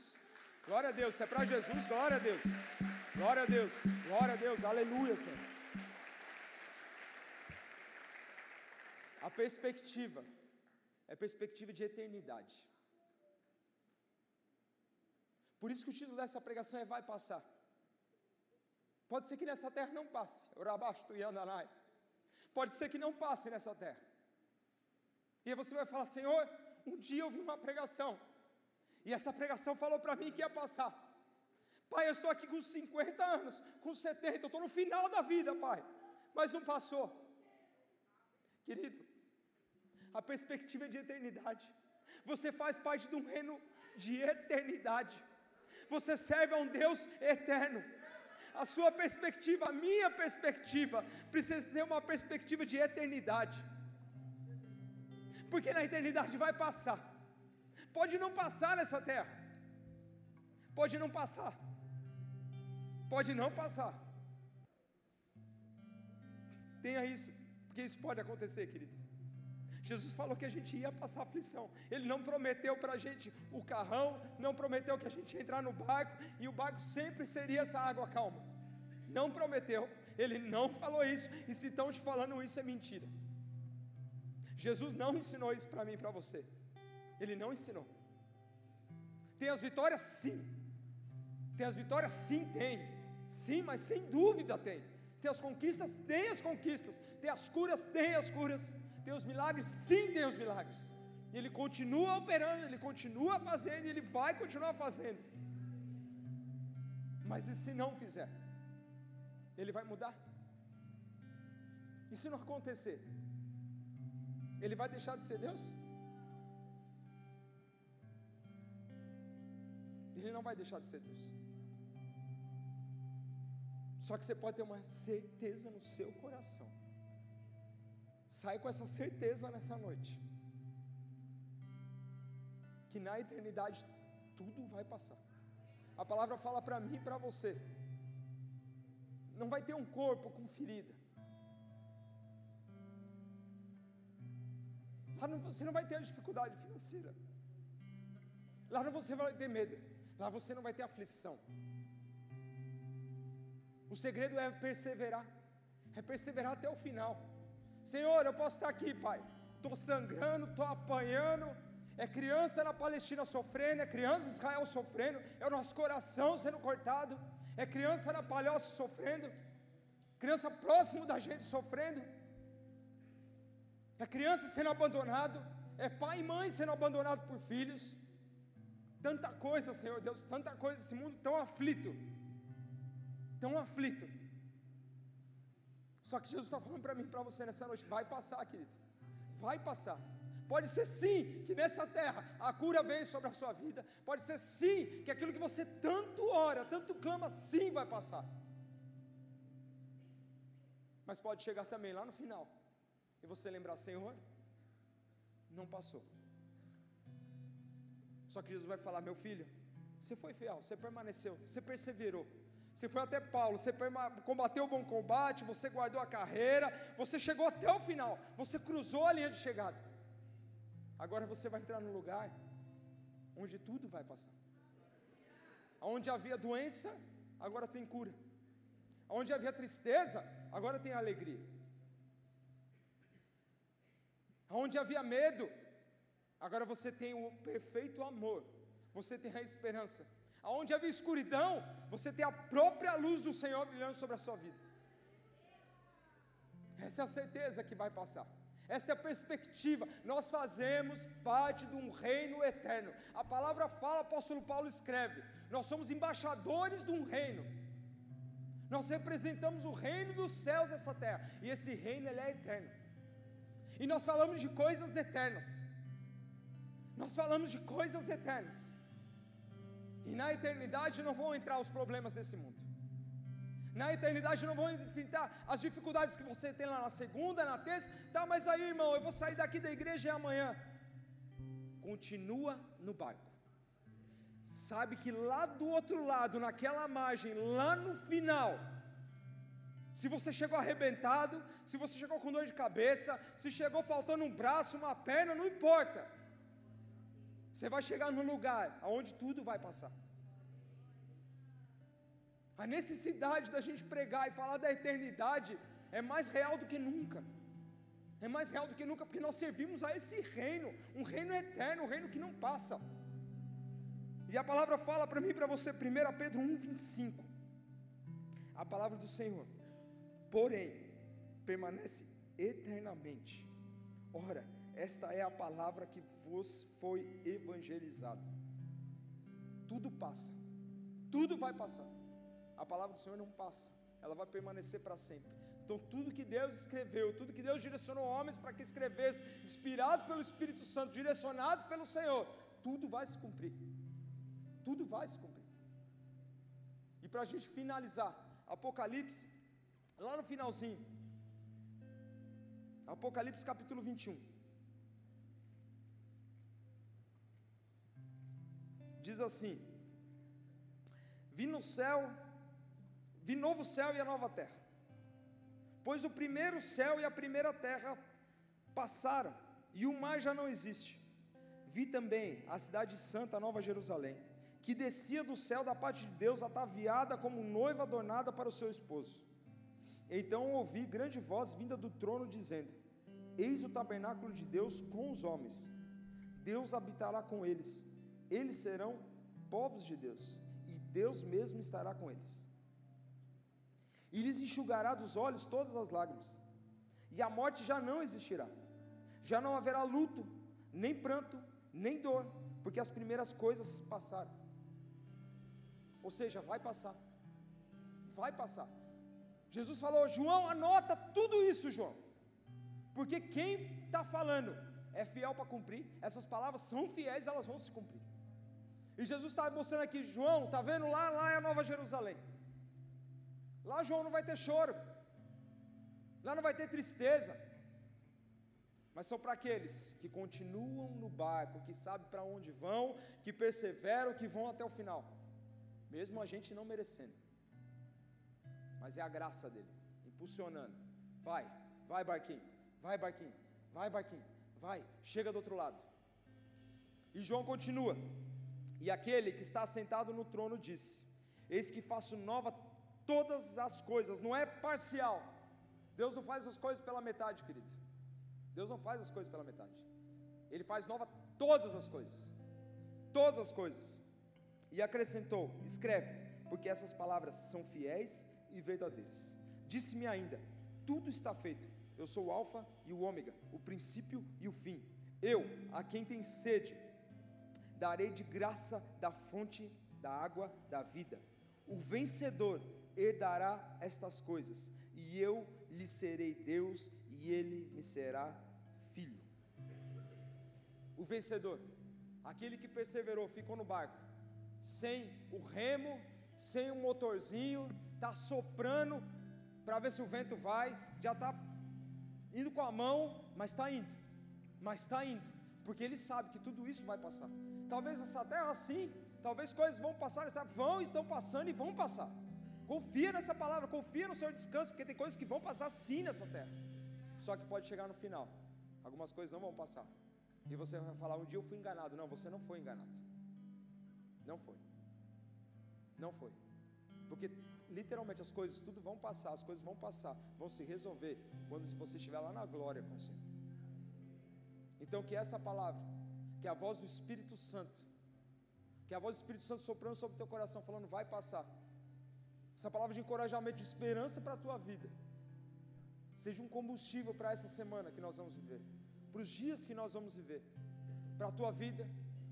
Glória a Deus. Se é para Jesus, glória a Deus. Glória a Deus. Glória a Deus. Aleluia, Senhor. A perspectiva é perspectiva de eternidade. Por isso que o título dessa pregação é Vai Passar. Pode ser que nessa terra não passe. Orabasto e Andanai. Pode ser que não passe nessa terra. E aí você vai falar, Senhor, um dia eu vi uma pregação e essa pregação falou para mim que ia passar. Pai, eu estou aqui com 50 anos, com 70, eu estou no final da vida, Pai, mas não passou. Querido, a perspectiva é de eternidade. Você faz parte de um reino de eternidade. Você serve a um Deus eterno. A sua perspectiva, a minha perspectiva, precisa ser uma perspectiva de eternidade. Porque na eternidade vai passar. Pode não passar nessa terra. Pode não passar. Pode não passar. Tenha isso, porque isso pode acontecer, querido. Jesus falou que a gente ia passar aflição. Ele não prometeu para a gente o carrão, não prometeu que a gente ia entrar no barco e o barco sempre seria essa água calma. Não prometeu, ele não falou isso, e se estão te falando isso é mentira. Jesus não ensinou isso para mim e para você. Ele não ensinou. Tem as vitórias? Sim. Tem as vitórias? Sim, tem. Sim, mas sem dúvida tem. Tem as conquistas? Tem as conquistas. Tem as curas? Tem as curas. Tem os milagres? Sim, tem os milagres. E ele continua operando, ele continua fazendo, ele vai continuar fazendo. Mas e se não fizer? Ele vai mudar? E se não acontecer? Ele vai deixar de ser Deus? Ele não vai deixar de ser Deus. Só que você pode ter uma certeza no seu coração. Sai com essa certeza nessa noite. Que na eternidade tudo vai passar. A palavra fala para mim e para você. Não vai ter um corpo com ferida. Lá não, você não vai ter dificuldade financeira. Lá não você vai ter medo. Lá você não vai ter aflição. O segredo é perseverar. É perseverar até o final. Senhor, eu posso estar aqui, Pai. Estou sangrando, estou apanhando. É criança na Palestina sofrendo, é criança em Israel sofrendo, é o nosso coração sendo cortado, é criança na palhoça sofrendo, criança próximo da gente sofrendo, é criança sendo abandonado, é pai e mãe sendo abandonado por filhos. Tanta coisa, Senhor Deus, tanta coisa, esse mundo tão aflito, tão aflito. Só que Jesus está falando para mim para você nessa noite: vai passar, querido, vai passar. Pode ser sim que nessa terra a cura veio sobre a sua vida. Pode ser sim que aquilo que você tanto ora, tanto clama, sim vai passar. Mas pode chegar também lá no final e você lembrar, Senhor, não passou. Só que Jesus vai falar: meu filho, você foi fiel, você permaneceu, você perseverou. Você foi até Paulo, você combateu o bom combate, você guardou a carreira, você chegou até o final, você cruzou a linha de chegada. Agora você vai entrar num lugar onde tudo vai passar. Onde havia doença, agora tem cura. Onde havia tristeza, agora tem alegria. Onde havia medo, agora você tem o perfeito amor, você tem a esperança. Aonde havia escuridão, você tem a própria luz do Senhor brilhando sobre a sua vida. Essa é a certeza que vai passar. Essa é a perspectiva. Nós fazemos parte de um reino eterno. A palavra fala, o apóstolo Paulo escreve: nós somos embaixadores de um reino. Nós representamos o reino dos céus nessa terra. E esse reino ele é eterno. E nós falamos de coisas eternas. Nós falamos de coisas eternas. E na eternidade não vão entrar os problemas desse mundo. Na eternidade não vão enfrentar as dificuldades que você tem lá na segunda, na terça. Tá, mas aí, irmão, eu vou sair daqui da igreja amanhã. Continua no barco. Sabe que lá do outro lado, naquela margem, lá no final, se você chegou arrebentado, se você chegou com dor de cabeça, se chegou faltando um braço, uma perna, não importa. Você vai chegar num lugar onde tudo vai passar. A necessidade da gente pregar e falar da eternidade é mais real do que nunca. É mais real do que nunca, porque nós servimos a esse reino, um reino eterno, um reino que não passa. E a palavra fala para mim e para você, 1 Pedro 1, 25. A palavra do Senhor, porém, permanece eternamente. Ora, esta é a palavra que vos foi evangelizada. Tudo passa, tudo vai passar. A palavra do Senhor não passa, ela vai permanecer para sempre. Então, tudo que Deus escreveu, tudo que Deus direcionou homens para que escrevesse, inspirados pelo Espírito Santo, direcionados pelo Senhor, tudo vai se cumprir. Tudo vai se cumprir. E para a gente finalizar, Apocalipse, lá no finalzinho, Apocalipse capítulo 21. Diz assim: Vi no céu, vi novo céu e a nova terra, pois o primeiro céu e a primeira terra passaram, e o mar já não existe. Vi também a cidade santa, Nova Jerusalém, que descia do céu da parte de Deus, ataviada como noiva adornada para o seu esposo. Então ouvi grande voz vinda do trono dizendo: Eis o tabernáculo de Deus com os homens. Deus habitará com eles. Eles serão povos de Deus, e Deus mesmo estará com eles. E lhes enxugará dos olhos todas as lágrimas, e a morte já não existirá. Já não haverá luto, nem pranto, nem dor, porque as primeiras coisas passaram. Ou seja, vai passar. Vai passar. Jesus falou: João, anota tudo isso, João. Porque quem está falando é fiel para cumprir. Essas palavras são fiéis, elas vão se cumprir. E Jesus está mostrando aqui, João, está vendo lá, lá é a Nova Jerusalém. Lá João não vai ter choro. Lá não vai ter tristeza. Mas são para aqueles que continuam no barco, que sabem para onde vão, que perseveram, que vão até o final. Mesmo a gente não merecendo. Mas é a graça dele, impulsionando. Vai, vai barquinho, vai barquinho, vai barquinho, vai, chega do outro lado. E João continua. E aquele que está sentado no trono disse: Eis que faço nova todas as coisas, não é parcial. Deus não faz as coisas pela metade, querido. Deus não faz as coisas pela metade. Ele faz nova todas as coisas. Todas as coisas. E acrescentou: Escreve, porque essas palavras são fiéis e verdadeiras. Disse-me ainda: Tudo está feito. Eu sou o Alfa e o Ômega, o princípio e o fim. Eu, a quem tem sede, darei de graça da fonte da água da vida. O vencedor herdará estas coisas, e eu lhe serei Deus, e ele me será filho. O vencedor, aquele que perseverou, ficou no barco, sem o remo, sem o motorzinho, está soprando para ver se o vento vai, já está indo com a mão, mas está indo, mas está indo, porque ele sabe que tudo isso vai passar. Talvez essa terra assim, talvez coisas vão passar, vão, estão passando e vão passar. Confia nessa palavra, confia no seu descanso, porque tem coisas que vão passar sim nessa terra. Só que pode chegar no final, algumas coisas não vão passar. E você vai falar: um dia eu fui enganado. Não, você não foi enganado. Não foi. Não foi. Porque literalmente as coisas tudo vão passar, as coisas vão passar, vão se resolver quando você estiver lá na glória com o Senhor. Então que essa palavra, que a voz do Espírito Santo, que a voz do Espírito Santo soprando sobre o teu coração, falando, vai passar. Essa palavra de encorajamento, de esperança para a tua vida, seja um combustível para essa semana que nós vamos viver, para os dias que nós vamos viver, para a tua vida,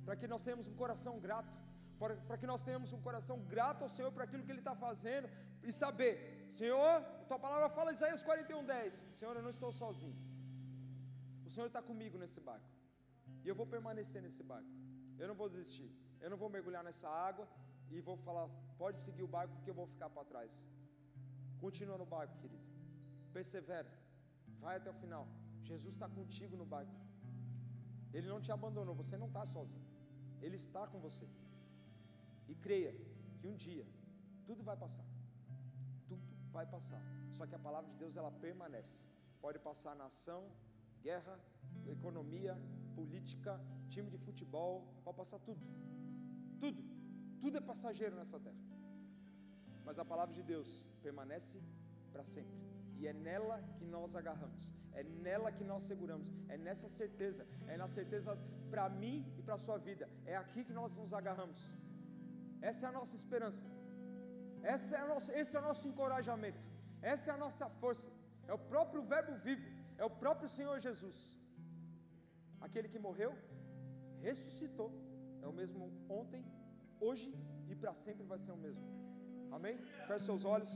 para que nós tenhamos um coração grato, para, para que nós tenhamos um coração grato ao Senhor por aquilo que Ele está fazendo e saber, Senhor, tua palavra fala Isaías 41, 10, Senhor, eu não estou sozinho, o Senhor está comigo nesse barco, e eu vou permanecer nesse barco, eu não vou desistir, eu não vou mergulhar nessa água e vou falar, pode seguir o barco porque eu vou ficar para trás. Continua no barco, querido. Persevera. Vai até o final. Jesus está contigo no barco. Ele não te abandonou, você não está sozinho. Ele está com você. E creia que um dia tudo vai passar. Tudo vai passar. Só que a palavra de Deus ela permanece. Pode passar nação, guerra, economia, política, time de futebol, pode passar tudo. Tudo. Tudo é passageiro nessa terra. Mas a palavra de Deus permanece para sempre. E é nela que nós agarramos. É nela que nós seguramos. É nessa certeza. É na certeza para mim e para a sua vida. É aqui que nós nos agarramos. Essa é a nossa esperança. Essa é a nossa, esse é o nosso encorajamento. Essa é a nossa força. É o próprio Verbo vivo. É o próprio Senhor Jesus. Aquele que morreu, ressuscitou. É o mesmo ontem, hoje e para sempre vai ser o mesmo. Amém? Feche seus olhos.